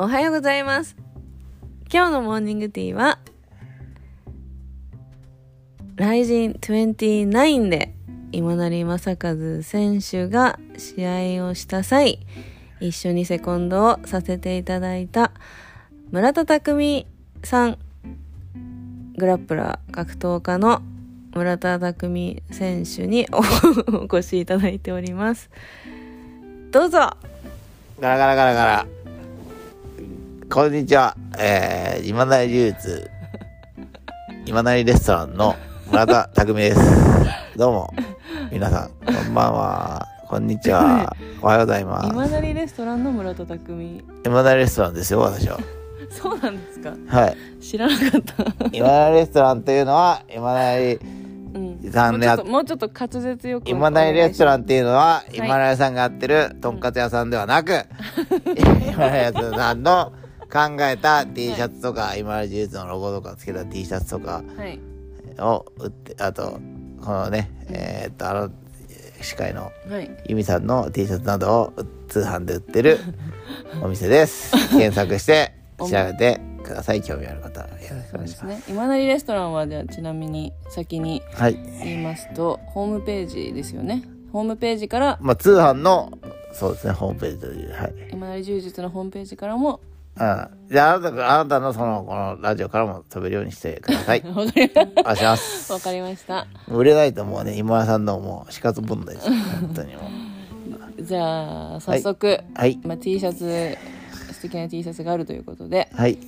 おはようございます。今日のモーニングティーは、ライジン29で今成正和選手が試合をした際、一緒にセコンドをさせていただいた村田匠さん、グラップラー格闘家の村田匠選手に お越しいただいております。どうぞガラガラガラガラ。こんにちは。えー、今成流術、今成レストランの村田匠です。どうも、皆さん、こんばんは。こんにちは。おはようございます。今成レストランの村田匠今成レストランですよ、私は。そうなんですか？はい。知らなかった今成レストランというのは、今成、うんさんのやもうちょっと滑舌よく今成レストランっていうのは、い今成さんがやってるとんかつ屋さんではなく、今成さんの考えた T シャツとか、今成技術のロゴとかつけた T シャツとかはいを売って、あと、このね、えーっと、あの、司会のはいユミさんの T シャツなどを通販で売ってる お店です。検索して 調べてください。興味ある方、よろしくお願いします。ね今成レストランはじゃあちなみに先にはい。言いますとホームページですよねホームページからまあ、通販の、そうですね、ホームページという、はい。今成柔術のホームページからもうん。じゃあ、あなた、あなたのその、このラジオからも飛べるようにしてください。わかりお願いします。わかりました売れないともうね、今田さんのもう死活問題ですよ。本当にもう。じゃあ早速、はい。まあ、T シャツ素敵な T シャツがあるということではい。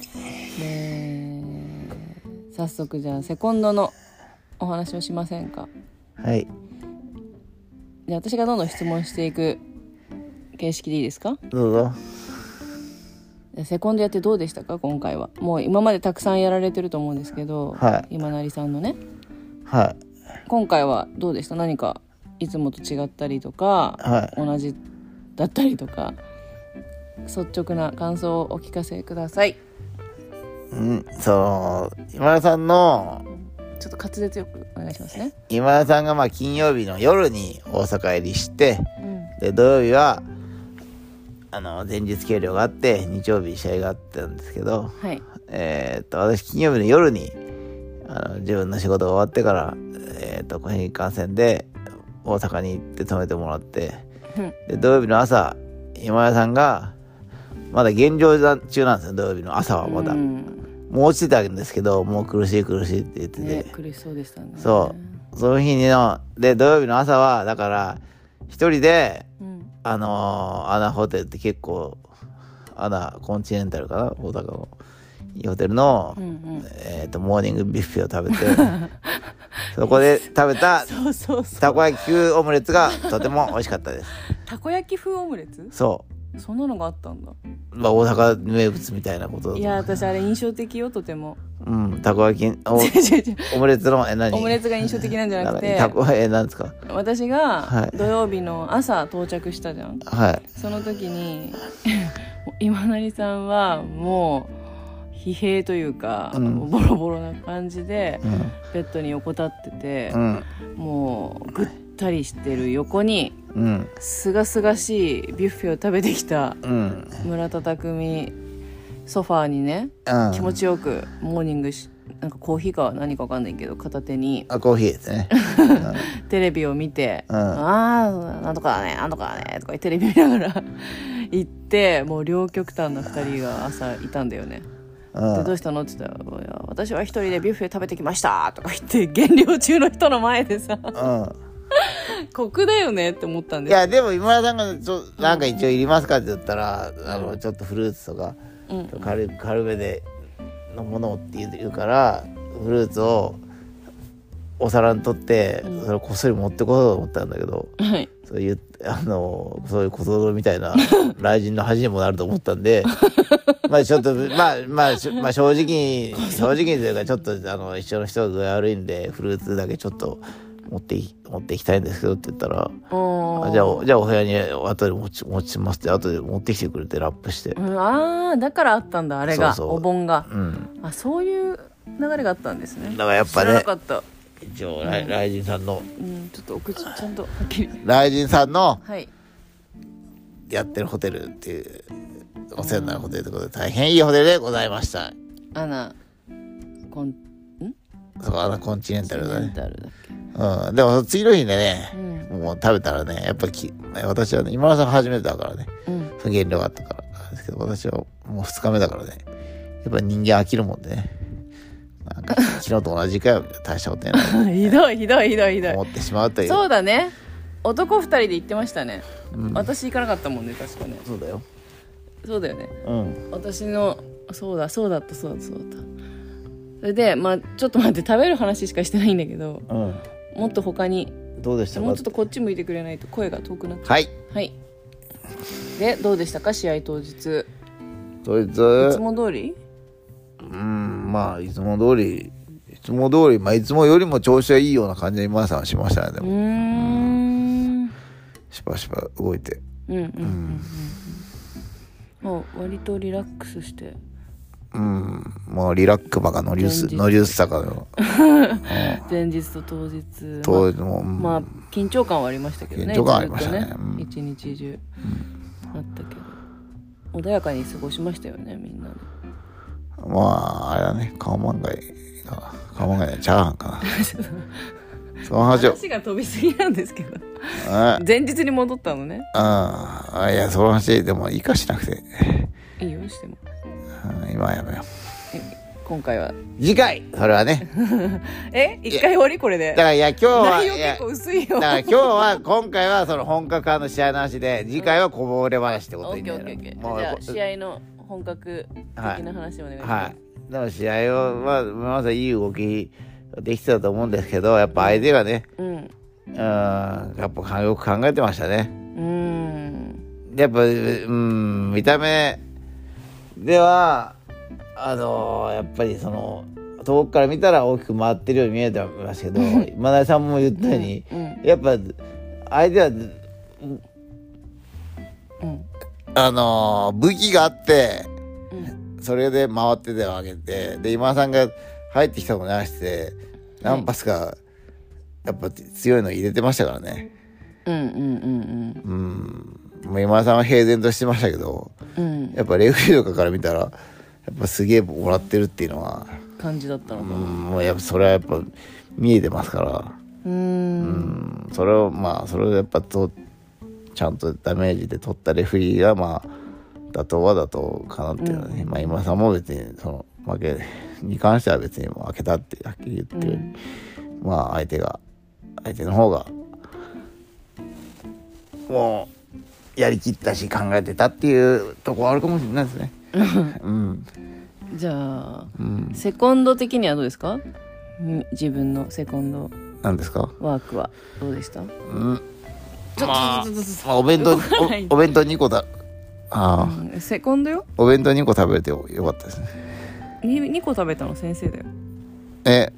で早速じゃあセコンドのお話をしませんか？はい。で私がどんどん質問していく形式でいいですか？どうぞ。でセコンドやってどうでしたか？今回は。もう今までたくさんやられてると思うんですけど、はい。今成さんのね。はい。今回はどうでした？何かいつもと違ったりとか、はい。同じだったりとか。率直な感想をお聞かせください。うん、その、今田さんの、ちょっと滑舌よくお願いしますね。今田さんがまあ金曜日の夜に大阪入りして、うん。で、土曜日は、あの、前日計量があって、日曜日試合があったんですけど、はい。えーっと、私金曜日の夜に、あの、自分の仕事が終わってから、えーっと、新幹線で大阪に行って泊めてもらって、うん。で、土曜日の朝、今田さんが、まだ現状中なんですよ、土曜日の朝はまだ。うん。もう落ちてたんですけど、もう苦しい苦しいって言ってて、ね苦しそうでしたね。そう。その日の、で、土曜日の朝は、だから、一人で、うんあのーアナホテルって結構、アナコンチネンタルかな？大阪の。いいホテルの、うんうん。えっ、と、モーニングビュッフェを食べて、そこで食べたたこ焼き風オムレツがとても美味しかったです。たこ焼き風オムレツ？そそんなのがあったんだう。まあ、大阪名物みたいなことだといや私あれ印象的よとてもうん、たこ焼き、おオムレツの、え、何？オムレツが印象的なんじゃなくてたこ、え、何ですか？私はいが土曜日の朝到着したじゃんはい。その時に 今成さんはもう疲弊というか、うんボロボロな感じでうん。ベッドに横たっててう、ん。もうぐったりしてる横にうん。すがすがしいビュッフェを食べてきたうん。村田匠ソファーにねうん。気持ちよくモーニングしなんかコーヒーか何か分かんないけど片手にあ、コーヒーですね。テレビを見て「うんああなんとかだねなんとかだね」とかテレビ見ながら 行ってもう両極端な2人が朝いたんだよね。うん。でどうしたの？って言ったらいや「私は一人でビュッフェ食べてきました」とか言って減量中の人の前でさうん。酷だよねって思ったんです。いや、でも今田さんがちょ、なんか一応いりますかって言ったら、あの、ちょっとフルーツとか、うん。軽い軽めでのものって言うから、フルーツをお皿に取って、それをこっそり持ってこようと思ったんだけど、はい。そういう、あの、そういうことみたいな、雷神の恥にもなると思ったんで、まあちょっと、まあ、まあ、まあ正直、正直というか、ちょっと、あの、一緒の人が具合悪いんで、フルーツだけちょっと持ってい、持っていきたいんですけどって言ったら、おあじゃあ、じゃあお部屋に後で持ち、持ちますって、後で持ってきてくれてラップして。うん、ああだからあったんだあれがそうそう。お盆が。うん。あそういう流れがあったんですね。だからやっぱね一応、ライライジンさんの、うん、ちょっとお口ちゃんとはっきり。ライジンさんの、はい。やってるホテルっていう、お世話になるホテルということで、大変いいホテルでございました。アナコンん？そこ、アナコンチネンタルだね。メンタルだっけ？うん。でも、次の日でね、うん。もう食べたらね、やっぱき、私はね、今田さん初めてだからね、うん。その減量があったからなんですけど、私はもう2日目だからね、やっぱ人間飽きるもんでね、なんか、昨日と同じかよ、大したことな。ひどいひどいひどいひどい。と思ってしまうという。そうだね。男二人で行ってましたね、うん。私行かなかったもんね確かね。そうだよ。そうだよね。うん。私のそうだそうだったそうだったそうだった。それでまあちょっと待って食べる話しかしてないんだけど。うん。もっと他に。どうでしたか？もうちょっとこっち向いてくれないと声が遠くなっちゃはい。うはい。でどうでしたか？試合当日。いつそいつ、も通り？うん、まあ、いつも通り、いつも通り、まあ、いつもよりも調子がいいような感じで今田さんはしましたね、でうーも。ん。しばしば動いて。うんうんうんうん。もう割とリラックスしてうん、もうリラックマが乗り薄、前日。乗り薄さかの、前日と当日。当時も、うん。まあ緊張感はありましたけどね緊張感ありましたね。一日中。あったけど。穏やかに過ごしましたよねみんなで。まあ、あれだね、顔漫画かな。顔漫画ね、チャーハンかな。その話を、話が飛びすぎなんですけど。うん、前日に戻ったのね。あいや、その話でもいいかしなくて、いいよしても。うん今はやめよ今回は。次回それはね。え？一回終わり？これで。だから、いや、今日は、結構薄いよ。だから今日は、今回はその本格派の試合の話で、次回はこぼれ話ってことでいいじゃあ試合の本格的な話をお願いします、はい。でも試合は、まずいい動きできてたと思うんですけど、やっぱ相手がね、うん。うん、やっぱよく考えてましたね。うーん。やっぱ、うん、見た目では、あのやっぱりその、遠くから見たら大きく回ってるように見えてますけど、今田さんも言ったように、うん。やっぱ、相手は、うん。あの武器があって、うん。それで回ってたわけで、で、今田さんが入ってきたのに合わせて、何発か、やっぱ強いの入れてましたからね。うんうんうん。うん。今田さんは平然としてましたけど、うん。うんやっぱレフェリーとかから見たら、やっぱすげえもらってるっていうのは、感じだったのかうん、もうやっぱそれはやっぱ見えてますから、うーん。うん、それをまあ、それをやっぱと、ちゃんとダメージで取ったレフェリーがまあ、妥当は妥当かなっていうのはね、まあ今田さんも別にその負けに関しては別にもう負けたってはっきり言ってうに、まあ相手が、相手の方が、もう、やりきったし考えてたっていうところあるかもしれないですね。うん。じゃあうん。セコンド的にはどうですか？ん自分のセコンド。何ですか？ワークは。どうでした？うん。ちょっとまあちょっとちょっとちょっと。まあ、お弁当 お、お弁当2個だ、ああ、うん。セコンドよ？お弁当2個食べれてよよかったですね。2, 2個食べたの？先生だよ。え、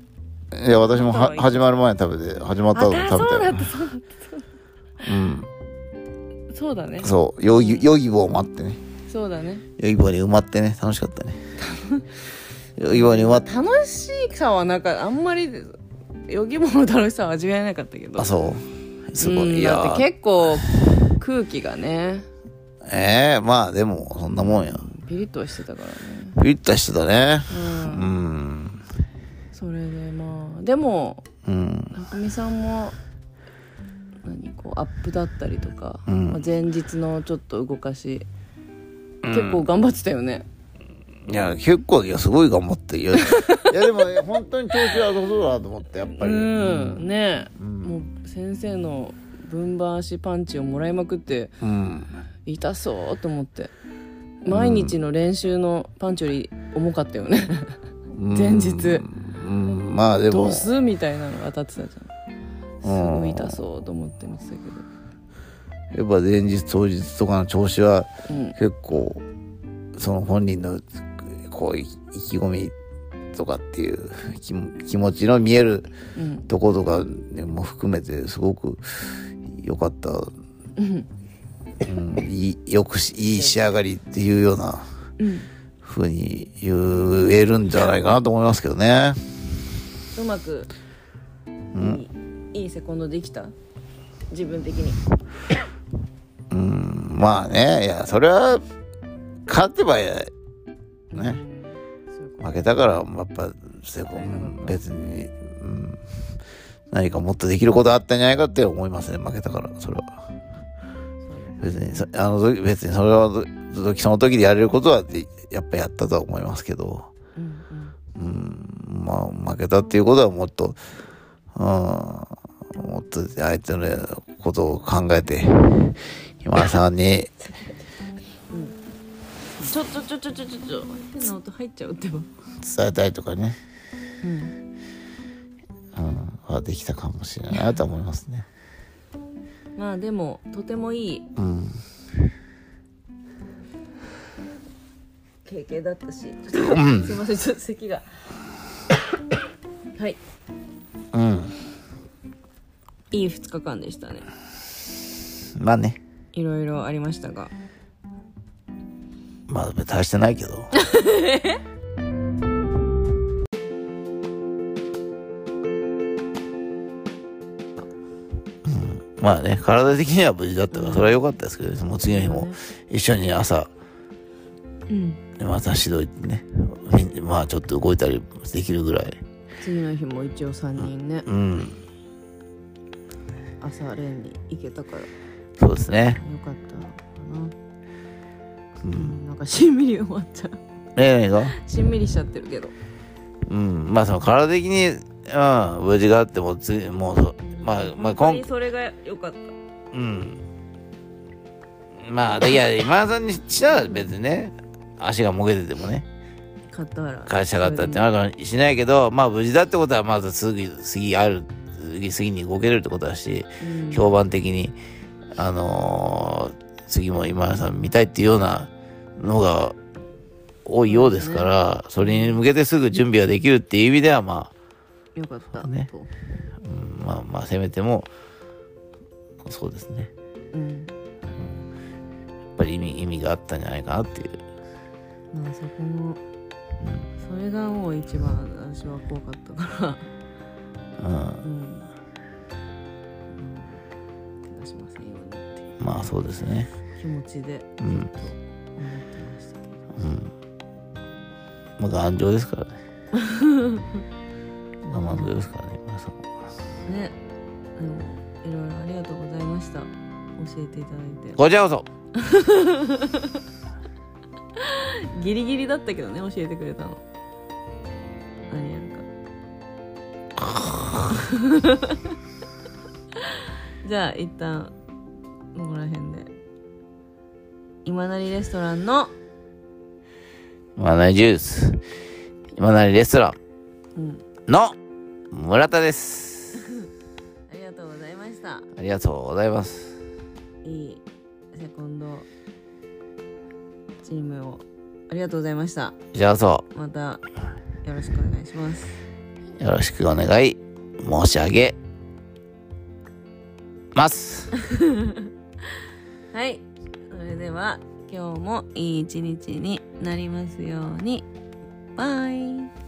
いや、私もははい始まる前に食べて、始まった後あ食べたよ。そうだったそうだ。っうん。たそうだねそう、ヨギ、ヨギボー待ってね。そうだねヨギボーに埋まってね、楽しかったね。ヨギボーに埋まって、楽しさはなんかあんまりヨギボーの楽しさは味わえなかったけどあ、そう。すごうんい。いや結構空気がねええまあでも、そんなもんや。ピリッとはしてたからねピリッとしてたね。うんうん。それでまあでもうん。中見さんも何こうアップだったりとか、うんまあ前日のちょっと動かし、結構頑張ってたよね。いや、結構、いや、すごい頑張って。いや、いやでも、ね、本当に調子はそうだなと思って、やっぱうり。んね。え、ん。もう先生の分回しパンチをもらいまくってうん。痛そうと思って。毎日の練習のパンチより重かったよね。うん。前日。うん、まあでも。ド、スみたいなのが当たってたじゃんすごい痛そうと思って見てたけやっぱ前日当日とかの調子はどうん。結構、その本人の、こう、意気込みとかっていう気気持ちの見えるうん。ところとかも含めてすごく良かった、うん。うん、いいよくしいい仕上がりっていうようなうん。風に言えるんじゃないかなと思いますけどね。うまくいいいいセコンドできた？自分的に。うん、まあね、いや、それは、勝てばや、ね。負けたから、やっぱ、せこうん別に、うん、何かもっとできることあったんじゃないかって思いますね、負けたから、それは。別にそ、あの時、別にそれはど、時その時でやれることは、やっぱやったとは思いますけど、うんうん。うん、まあ、負けたっていうことはもっと、うん、もっと相手のことを考えて、今田さんに、ちょちょちょちょちょちょちょ変な音入っちゃうってば伝えたいとかね、うんうん、はできたかもしれないなと思いますね。まあでもとてもいいうん。経験だったしちょっとすいませんちょっと咳がはいうん。いい2日間でしたね。まあね。いろいろありましたが。まあ、大してないけど。う んまあね、体的には無事だったから、それは良かったですけど、もう次の日も一緒に朝、うん。また指導行ってね、まあちょっと動いたりできるぐらい。次の日も一応3人ね。うん、朝練に行けたから。よそうですね。かったかな。う、うん。んなんかしんみり終わっちゃう。え、何が？しんみりしちゃってるけど。うん、まあその体的に、うん、無事があっても、次、もうそ、まあ、まあ今それが良かった。うん。まあ、いや、今田さんにしたら別にね、足がもげててもね、買ったから。会社があったってあるかもしないけど、まあ無事だってことはまず次、次ある、次次に動けるってことだし、うん。評判的に、あのー次も今田さん見たいっていうようなのが多いようですから、それに向けてすぐ準備ができるっていう意味では、まあ、よかった。ね。とうんまあまあ、せめても、そうですね。うん。やっぱり意味意味があったんじゃないかなっていう。まあそこのそれがもう一番私は怖かったからうん、怪我しません。ようにっていうまあそうですね。気持ちでうん。思ってましたけどうん。まあ頑丈ですからね。我慢強いですからね、皆さん。ねでもいろいろありがとうございました教えていただいてこちらこそギリギリだったけどね教えてくれたの何やるか じゃあ一旦ここら辺で。今成レストランの、今なりジュース。今なりレストラうん、ンの村田です。ありがとうございました。ありがとうございます。いいセコンド。チームを。ありがとうございました。じゃあそまたよろしくお願いします。う、よろしくお願い申し上げます。はい。それでは今日もいい一日になりますように。バイ。